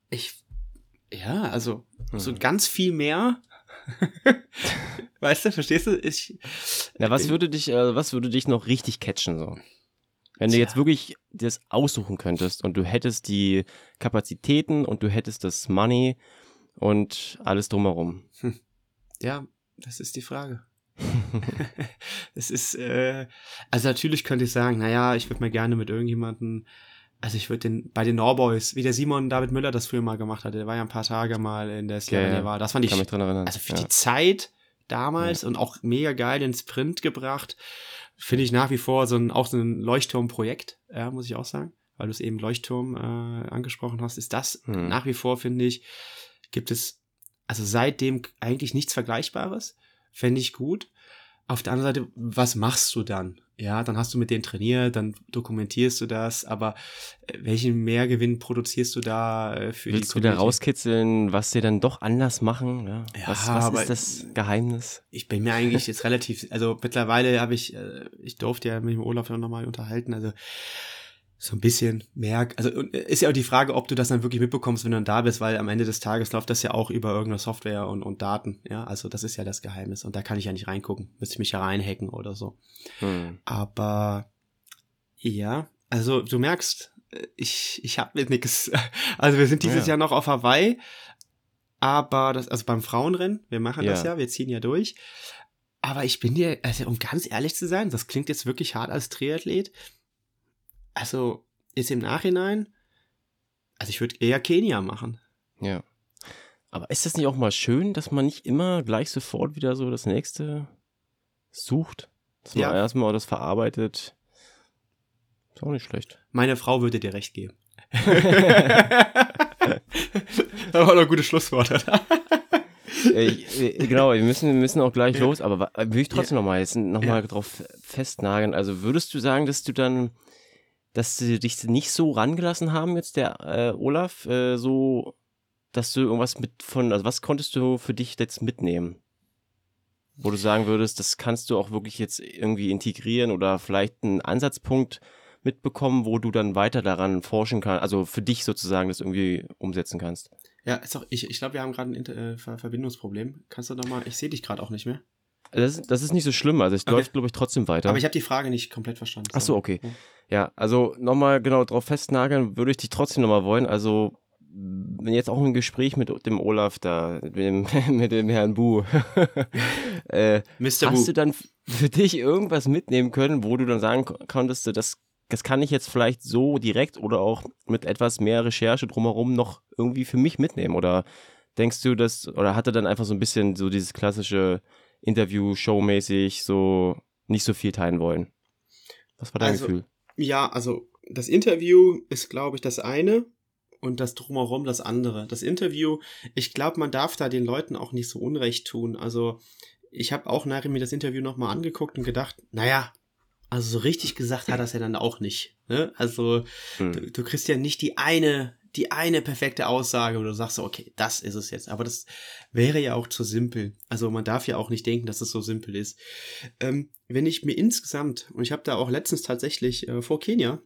ich ja, also mhm. so ganz viel mehr. weißt du, verstehst du? Ich, Na, was würde dich, äh, was würde dich noch richtig catchen so? Wenn du jetzt wirklich das aussuchen könntest und du hättest die Kapazitäten und du hättest das Money und alles drumherum. Hm. Ja, das ist die Frage. es ist, äh, also natürlich könnte ich sagen, naja, ich würde mal gerne mit irgendjemandem, also ich würde den, bei den Norboys, wie der Simon David Müller das früher mal gemacht hat, der war ja ein paar Tage mal in der Slovenia ja, ja. war, das fand ich, also für ja. die Zeit damals ja. und auch mega geil ins Sprint gebracht, finde ich nach wie vor so ein, auch so ein Leuchtturmprojekt, ja, muss ich auch sagen, weil du es eben Leuchtturm äh, angesprochen hast, ist das hm. nach wie vor, finde ich, gibt es also seitdem eigentlich nichts Vergleichbares, fände ich gut. Auf der anderen Seite, was machst du dann? Ja, dann hast du mit denen trainiert, dann dokumentierst du das, aber äh, welchen Mehrgewinn produzierst du da äh, für Willst die du da rauskitzeln, was sie dann doch anders machen? Ja, ja was, was ist das Geheimnis? Ich bin mir eigentlich jetzt relativ, also mittlerweile habe ich, äh, ich durfte ja mit dem Olaf noch mal unterhalten, also so ein bisschen mehr, also ist ja auch die Frage, ob du das dann wirklich mitbekommst, wenn du dann da bist, weil am Ende des Tages läuft das ja auch über irgendeine Software und, und Daten, ja, also das ist ja das Geheimnis und da kann ich ja nicht reingucken, müsste ich mich ja reinhacken oder so. Hm. Aber ja, also du merkst, ich, ich hab mit nix, also wir sind dieses ja. Jahr noch auf Hawaii, aber das, also beim Frauenrennen, wir machen ja. das ja, wir ziehen ja durch, aber ich bin dir, also um ganz ehrlich zu sein, das klingt jetzt wirklich hart als Triathlet, also ist im Nachhinein, also ich würde eher Kenia machen. Ja. Aber ist das nicht auch mal schön, dass man nicht immer gleich sofort wieder so das nächste sucht? Dass man ja. erstmal das verarbeitet. Ist auch nicht schlecht. Meine Frau würde dir recht geben. das war doch ein gutes Schlusswort. äh, genau, wir müssen, wir müssen auch gleich los, aber will ich trotzdem ja. nochmal jetzt nochmal ja. drauf festnageln. Also würdest du sagen, dass du dann dass sie dich nicht so rangelassen haben, jetzt der äh, Olaf, äh, so dass du irgendwas mit von, also was konntest du für dich jetzt mitnehmen? Wo du sagen würdest, das kannst du auch wirklich jetzt irgendwie integrieren oder vielleicht einen Ansatzpunkt mitbekommen, wo du dann weiter daran forschen kannst, also für dich sozusagen das irgendwie umsetzen kannst. Ja, ist auch, ich, ich glaube, wir haben gerade ein Inter äh, Verbindungsproblem. Kannst du nochmal, ich sehe dich gerade auch nicht mehr. Das, das ist nicht so schlimm, also es okay. läuft, glaube ich, trotzdem weiter. Aber ich habe die Frage nicht komplett verstanden. Ach so, okay. Ja, also nochmal genau drauf festnageln würde ich dich trotzdem nochmal wollen. Also, wenn jetzt auch ein Gespräch mit dem Olaf da, mit dem, mit dem Herrn Bu, äh, Mr. hast Bu. du dann für dich irgendwas mitnehmen können, wo du dann sagen konntest, das das kann ich jetzt vielleicht so direkt oder auch mit etwas mehr Recherche drumherum noch irgendwie für mich mitnehmen? Oder denkst du, dass, oder hat er dann einfach so ein bisschen so dieses klassische Interview-Show-mäßig so nicht so viel teilen wollen? Was war dein also, Gefühl? Ja, also das Interview ist, glaube ich, das eine und das drumherum das andere. Das Interview, ich glaube, man darf da den Leuten auch nicht so Unrecht tun. Also ich habe auch nachher mir das Interview nochmal angeguckt und gedacht, naja, also so richtig gesagt hat das ja dann auch nicht. Ne? Also hm. du, du, kriegst ja nicht die eine, die eine perfekte Aussage, wo du sagst, okay, das ist es jetzt. Aber das wäre ja auch zu simpel. Also man darf ja auch nicht denken, dass es so simpel ist. Ähm, wenn ich mir insgesamt, und ich habe da auch letztens tatsächlich äh, vor Kenia,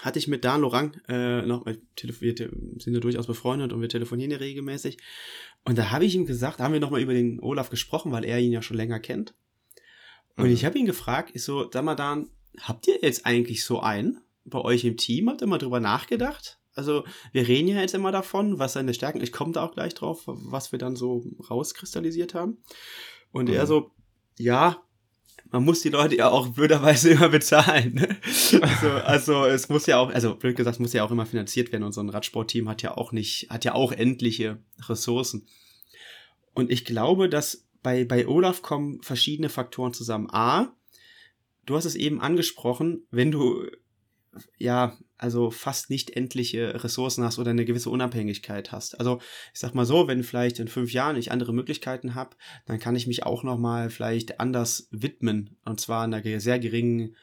hatte ich mit Dan Lorang äh, noch, wir sind ja durchaus befreundet und wir telefonieren ja regelmäßig. Und da habe ich ihm gesagt, haben wir nochmal über den Olaf gesprochen, weil er ihn ja schon länger kennt. Und mhm. ich habe ihn gefragt, ich so, sag mal Dan, habt ihr jetzt eigentlich so einen bei euch im Team? Habt ihr mal drüber nachgedacht? Also, wir reden ja jetzt immer davon, was seine Stärken, ich komme da auch gleich drauf, was wir dann so rauskristallisiert haben. Und mhm. er so, ja, man muss die Leute ja auch blöderweise immer bezahlen. Ne? Also, also es muss ja auch, also blöd gesagt, es muss ja auch immer finanziert werden und so ein Radsportteam hat ja auch nicht, hat ja auch endliche Ressourcen. Und ich glaube, dass bei, bei Olaf kommen verschiedene Faktoren zusammen. A, du hast es eben angesprochen, wenn du ja, also fast nicht endliche Ressourcen hast oder eine gewisse Unabhängigkeit hast. Also ich sag mal so, wenn vielleicht in fünf Jahren ich andere Möglichkeiten habe, dann kann ich mich auch noch mal vielleicht anders widmen und zwar einer sehr geringen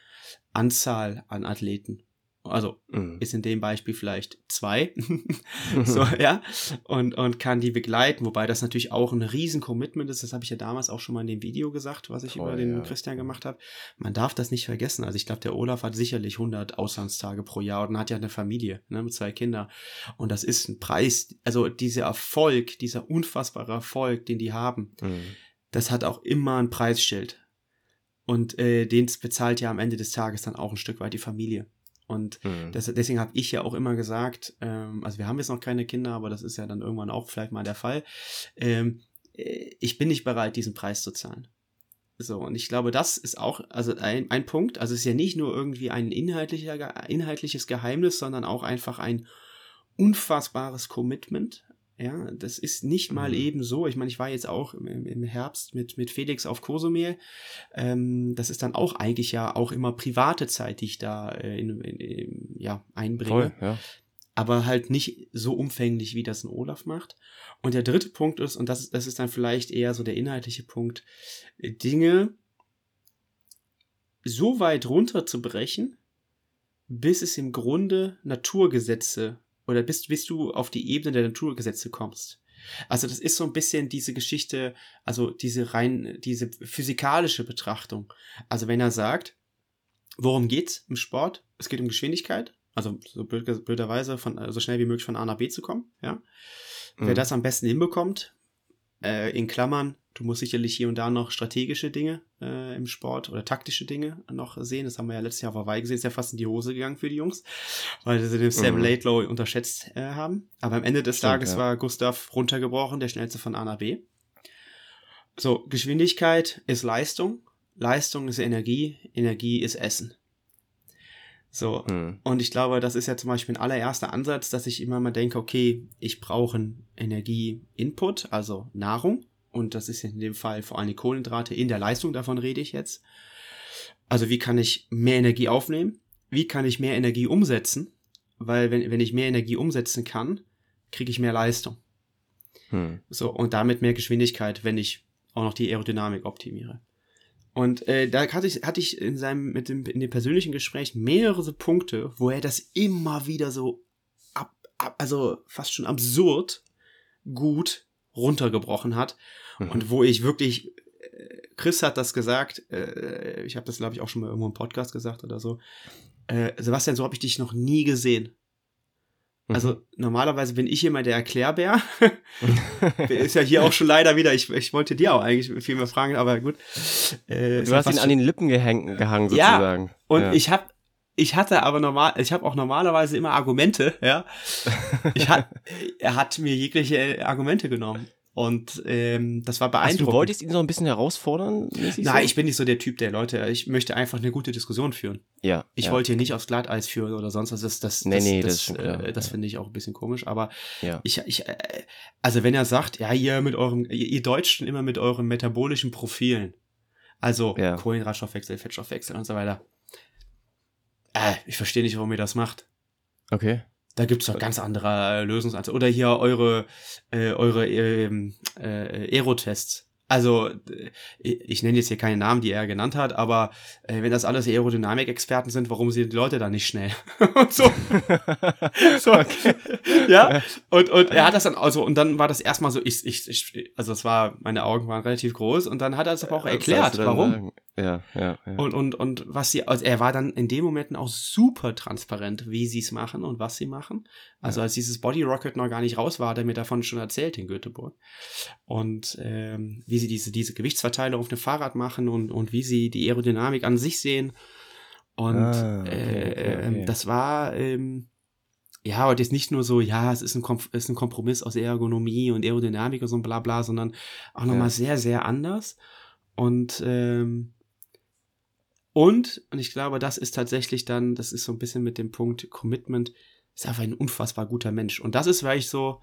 Anzahl an Athleten. Also mhm. ist in dem Beispiel vielleicht zwei. so, ja. Und, und kann die begleiten, wobei das natürlich auch ein riesen Commitment ist. Das habe ich ja damals auch schon mal in dem Video gesagt, was ich Voll, über den ja. Christian gemacht habe. Man darf das nicht vergessen. Also ich glaube, der Olaf hat sicherlich 100 Auslandstage pro Jahr und hat ja eine Familie ne, mit zwei Kindern. Und das ist ein Preis. Also dieser Erfolg, dieser unfassbare Erfolg, den die haben, mhm. das hat auch immer ein Preisschild. Und äh, den bezahlt ja am Ende des Tages dann auch ein Stück weit die Familie. Und mhm. das, deswegen habe ich ja auch immer gesagt, ähm, also wir haben jetzt noch keine Kinder, aber das ist ja dann irgendwann auch vielleicht mal der Fall. Ähm, äh, ich bin nicht bereit, diesen Preis zu zahlen. So, und ich glaube, das ist auch also ein, ein Punkt. Also es ist ja nicht nur irgendwie ein inhaltlicher, inhaltliches Geheimnis, sondern auch einfach ein unfassbares Commitment ja, das ist nicht mal mhm. eben so. Ich meine, ich war jetzt auch im, im Herbst mit, mit Felix auf Kosumel. Ähm, das ist dann auch eigentlich ja auch immer private Zeit, die ich da äh, in, in, in, ja, einbringe. Voll, ja. Aber halt nicht so umfänglich, wie das ein Olaf macht. Und der dritte Punkt ist, und das, das ist dann vielleicht eher so der inhaltliche Punkt, Dinge so weit runterzubrechen, bis es im Grunde Naturgesetze oder bis, bis du auf die Ebene der Naturgesetze kommst. Also das ist so ein bisschen diese Geschichte, also diese rein, diese physikalische Betrachtung. Also wenn er sagt, worum geht's im Sport? Es geht um Geschwindigkeit, also so blöd, blöderweise von so schnell wie möglich von A nach B zu kommen, ja. Mhm. Wer das am besten hinbekommt, äh, in Klammern, du musst sicherlich hier und da noch strategische Dinge äh, im Sport oder taktische Dinge noch sehen. Das haben wir ja letztes Jahr auf Hawaii gesehen. Ist ja fast in die Hose gegangen für die Jungs, weil sie den Sam mhm. Laidlow unterschätzt äh, haben. Aber am Ende des Stimmt, Tages ja. war Gustav runtergebrochen, der schnellste von A nach B. So, Geschwindigkeit ist Leistung. Leistung ist Energie. Energie ist Essen. So. Mhm. Und ich glaube, das ist ja zum Beispiel ein allererster Ansatz, dass ich immer mal denke, okay, ich brauche einen Energie-Input, also Nahrung. Und das ist in dem Fall vor allem die Kohlenhydrate in der Leistung, davon rede ich jetzt. Also wie kann ich mehr Energie aufnehmen? Wie kann ich mehr Energie umsetzen? Weil wenn, wenn ich mehr Energie umsetzen kann, kriege ich mehr Leistung. Hm. So, und damit mehr Geschwindigkeit, wenn ich auch noch die Aerodynamik optimiere. Und äh, da hatte ich, hatte ich in seinem, mit dem, in dem persönlichen Gespräch mehrere Punkte, wo er das immer wieder so ab, ab also fast schon absurd gut runtergebrochen hat mhm. und wo ich wirklich äh, Chris hat das gesagt, äh, ich habe das glaube ich auch schon mal irgendwo im Podcast gesagt oder so. Äh, Sebastian, so habe ich dich noch nie gesehen. Also mhm. normalerweise bin ich immer der Erklärbär. ist ja hier auch schon leider wieder. Ich, ich wollte dir auch eigentlich viel mehr fragen, aber gut. Äh, du hast ihn an den Lippen gehäng, gehangen sozusagen. Ja, und ja. ich habe ich hatte aber normal, ich habe auch normalerweise immer Argumente, ja. Ich hat, er hat mir jegliche Argumente genommen. Und ähm, das war beeindruckend. Also du wolltest ihn so ein bisschen herausfordern? Nein, so? ich bin nicht so der Typ der Leute. Ich möchte einfach eine gute Diskussion führen. Ja. Ich ja. wollte hier nicht aufs Glatteis führen oder sonst was. Das, das, nee, das, nee, das, das, äh, das finde ich auch ein bisschen komisch. Aber ja. ich, ich, äh, also wenn er sagt, ja, ihr mit eurem, ihr, ihr Deutschen immer mit euren metabolischen Profilen. Also ja. Kohlenhydratstoffwechsel, Fettstoffwechsel und so weiter. Äh, ich verstehe nicht, warum ihr das macht. Okay. Da gibt's doch ganz andere Lösungsansätze. Oder hier eure, äh, eure ähm, äh, Aerotests. Also, äh, ich nenne jetzt hier keine Namen, die er genannt hat, aber äh, wenn das alles Aerodynamik-Experten sind, warum sind die Leute da nicht schnell? und so. so. Okay. Ja. Und, und er hat das dann, also, und dann war das erstmal so, ich, ich, ich, also es war, meine Augen waren relativ groß und dann hat er es aber auch erklärt, warum. Ja, ja, ja. Und, und, und was sie, also er war dann in dem Momenten auch super transparent, wie sie es machen und was sie machen. Also ja. als dieses Body Rocket noch gar nicht raus war, hat er mir davon schon erzählt in Göteborg. Und ähm, wie sie diese, diese Gewichtsverteilung auf dem Fahrrad machen und, und wie sie die Aerodynamik an sich sehen. Und ah, okay, äh, okay, okay. Ähm, das war, ähm, ja, und jetzt nicht nur so, ja, es ist ein, Kom ist ein Kompromiss aus Ergonomie und Aerodynamik und so ein bla bla, sondern auch nochmal ja. sehr, sehr anders. Und ähm, und, und ich glaube, das ist tatsächlich dann, das ist so ein bisschen mit dem Punkt Commitment, ist einfach ein unfassbar guter Mensch. Und das ist, weil ich so,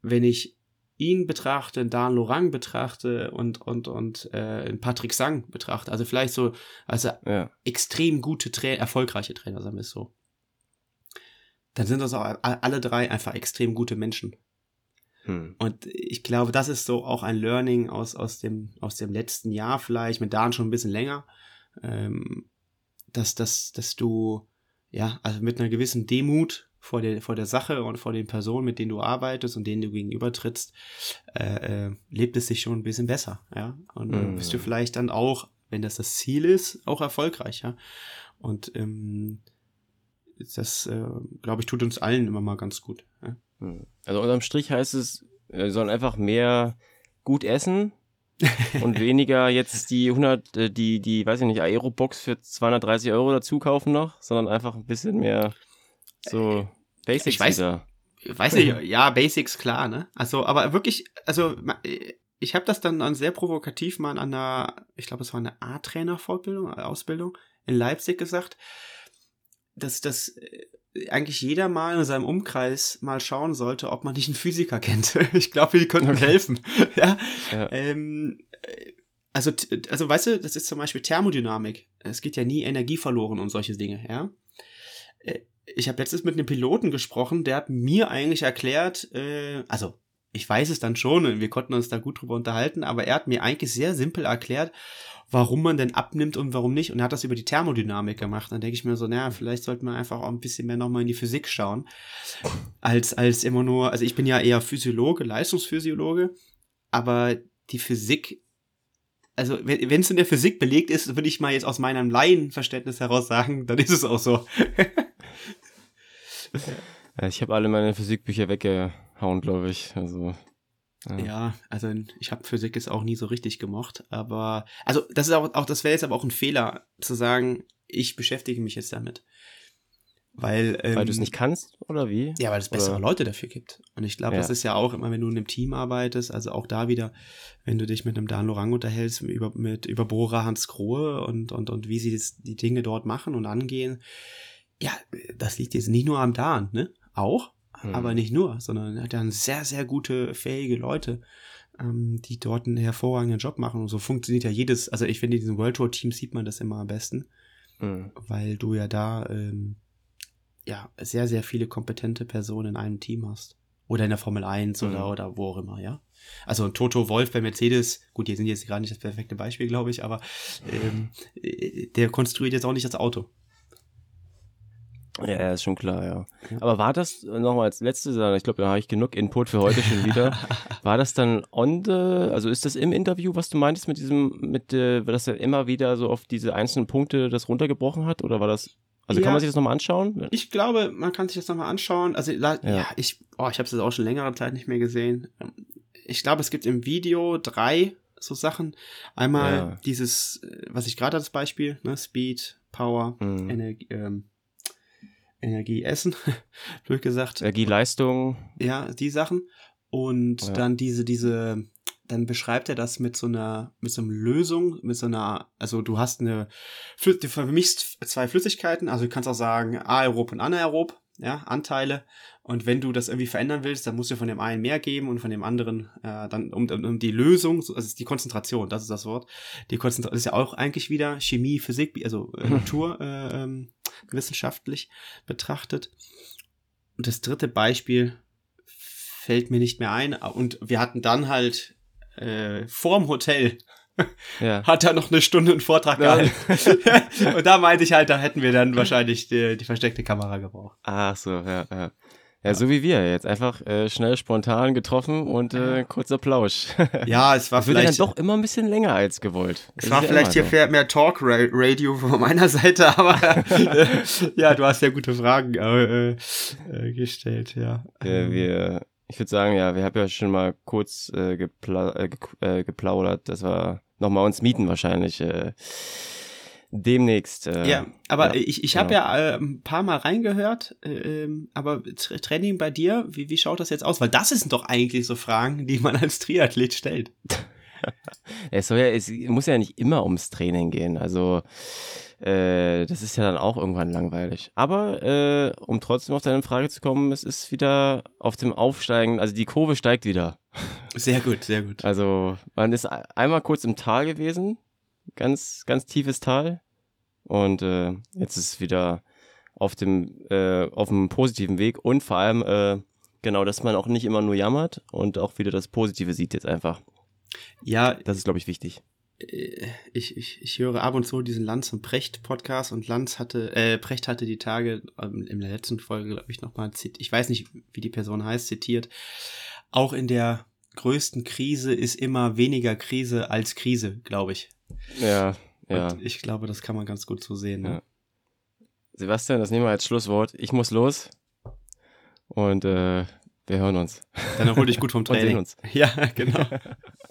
wenn ich ihn betrachte, Dan Lorang betrachte und, und, und äh, Patrick Sang betrachte, also vielleicht so, also ja. extrem gute, Tra erfolgreiche Trainer, sagen wir es so, dann sind das auch alle drei einfach extrem gute Menschen. Hm. Und ich glaube, das ist so auch ein Learning aus, aus, dem, aus dem letzten Jahr vielleicht, mit Dan schon ein bisschen länger, ähm, dass, dass, dass du ja, also mit einer gewissen Demut vor der, vor der Sache und vor den Personen, mit denen du arbeitest und denen du gegenübertrittst, äh, äh, lebt es sich schon ein bisschen besser, ja. Und mhm. bist du vielleicht dann auch, wenn das das Ziel ist, auch erfolgreich, ja. Und ähm, das, äh, glaube ich, tut uns allen immer mal ganz gut. Ja? Mhm. Also unterm Strich heißt es, wir sollen einfach mehr gut essen, und weniger jetzt die 100, äh, die, die, weiß ich nicht, Aerobox für 230 Euro dazu kaufen noch, sondern einfach ein bisschen mehr so äh, Basics ich weiß, wieder. Weiß nicht, ja, Basics, klar, ne? Also, aber wirklich, also, ich habe das dann, dann sehr provokativ mal an einer, ich glaube, es war eine A-Trainer-Fortbildung, Ausbildung in Leipzig gesagt, dass das äh, eigentlich jeder mal in seinem Umkreis mal schauen sollte, ob man nicht einen Physiker kennt. ich glaube, die könnten okay. helfen. ja. ja. Ähm, äh, also, also, weißt du, das ist zum Beispiel Thermodynamik. Es geht ja nie Energie verloren und solche Dinge, ja. Ich habe letztens mit einem Piloten gesprochen, der hat mir eigentlich erklärt, äh, also ich weiß es dann schon wir konnten uns da gut drüber unterhalten, aber er hat mir eigentlich sehr simpel erklärt, warum man denn abnimmt und warum nicht. Und er hat das über die Thermodynamik gemacht. Dann denke ich mir so, naja, vielleicht sollte man einfach auch ein bisschen mehr nochmal in die Physik schauen. Als, als immer nur, also ich bin ja eher Physiologe, Leistungsphysiologe, aber die Physik, also wenn es in der Physik belegt ist, würde ich mal jetzt aus meinem Laienverständnis heraus sagen, dann ist es auch so. ja, ich habe alle meine Physikbücher weggehauen, glaube ich. Also ja. ja, also ich habe Physik jetzt auch nie so richtig gemocht, aber also das ist auch, auch das wäre jetzt aber auch ein Fehler zu sagen, ich beschäftige mich jetzt damit. Weil, ähm, weil du es nicht kannst, oder wie? Ja, weil es bessere oder? Leute dafür gibt. Und ich glaube, ja. das ist ja auch immer, wenn du in einem Team arbeitest, also auch da wieder, wenn du dich mit einem Dan Lorang unterhältst, über, mit, über Bohrer Hans Krohe und, und, und wie sie das, die Dinge dort machen und angehen. Ja, das liegt jetzt nicht nur am Dan, ne? Auch, hm. Aber nicht nur, sondern er hat dann sehr, sehr gute, fähige Leute, ähm, die dort einen hervorragenden Job machen. Und so funktioniert ja jedes, also ich finde, in diesen World Tour Teams sieht man das immer am besten, hm. weil du ja da ähm, ja sehr, sehr viele kompetente Personen in einem Team hast. Oder in der Formel 1 oder, mhm. oder wo auch immer, ja. Also Toto Wolf bei Mercedes, gut, die sind jetzt gerade nicht das perfekte Beispiel, glaube ich, aber ähm, äh, der konstruiert jetzt auch nicht das Auto. Ja, ja, ist schon klar, ja. Aber war das nochmal als letzte Sache, ich glaube, da habe ich genug Input für heute schon wieder. war das dann on the, also ist das im Interview, was du meintest mit diesem, mit, äh, dass er immer wieder so auf diese einzelnen Punkte das runtergebrochen hat? Oder war das, also Ja. kann man sich das nochmal anschauen? Ich glaube, man kann sich das nochmal anschauen. Also, la- ja, ich, oh, ich habe es jetzt auch schon längere Zeit nicht mehr gesehen. Ähm, Ich glaube, es gibt im Video drei so Sachen. Einmal Ja. dieses, äh, was ich gerade als Beispiel, ne, Speed, Power, Mhm. Energie, ähm, Energie, Essen, blöd gesagt. Energie, Leistung, Ja, die Sachen. Und Ja. dann diese, diese, dann beschreibt er das mit so einer, mit so einer Lösung, mit so einer, also du hast eine, du vermischst zwei Flüssigkeiten, also du kannst auch sagen aerob und anaerob, ja, Anteile. Und wenn du das irgendwie verändern willst, dann musst du von dem einen mehr geben und von dem anderen äh, dann um, um, die Lösung, so- also die Konzentration, das ist das Wort. Die Konzentration ist ja auch eigentlich wieder Chemie, Physik, also äh, Natur äh, ähm, wissenschaftlich betrachtet. Und das dritte Beispiel fällt mir nicht mehr ein. Und wir hatten dann halt äh, vorm Hotel ja. hat er noch eine Stunde einen Vortrag gehalten. und da meinte ich halt, da hätten wir dann wahrscheinlich die, die versteckte Kamera gebraucht. Ach so, ja, ja. Ja, so wie wir jetzt. Einfach äh, schnell spontan getroffen und äh, kurzer Plausch. Ja, es war Das ja dann vielleicht doch immer ein bisschen länger als gewollt. Es Das war ist ja vielleicht hier so. mehr, Talk-Radio von meiner Seite, aber äh, ja, du hast ja gute Fragen äh, äh, gestellt, ja. Äh, wir, ich würde sagen, ja, wir haben ja schon mal kurz äh, gepla ge geplaudert, dass wir nochmal uns mieten wahrscheinlich äh, demnächst. Äh, ja, aber ja, ich, ich habe ja äh, ein paar Mal reingehört, äh, aber Tra- Training bei dir, wie, wie schaut das jetzt aus? Weil das sind doch eigentlich so Fragen, die man als Triathlet stellt. Es soll ja, es muss ja nicht immer ums Training gehen. Also äh, das ist ja dann auch irgendwann langweilig. Aber äh, um trotzdem auf deine Frage zu kommen, es ist wieder auf dem Aufsteigen, also die Kurve steigt wieder. Sehr gut, sehr gut. Also man ist ein- einmal kurz im Tal gewesen, ganz, ganz tiefes Tal. Und äh, jetzt ist es wieder auf dem, äh, auf dem positiven Weg und vor allem äh, genau, dass man auch nicht immer nur jammert und auch wieder das Positive sieht jetzt einfach. Ja, Das ist, glaube ich, wichtig. äh, ich, ich, ich höre ab und zu diesen Lanz und Precht Podcast und Lanz hatte, äh, Precht hatte die Tage ähm, in der letzten Folge, glaube ich, nochmal zitiert, ich weiß nicht, wie die Person heißt, zitiert, auch in der größten Krise ist immer weniger Krise als Krise, glaube ich. Ja, ja. Und ich glaube, das kann man ganz gut so sehen. Ne? Ja. Sebastian, das nehmen wir als Schlusswort. Ich muss los. Und äh, wir hören uns. Dann erhol dich gut vom Und sehen Training. uns. Ja, genau.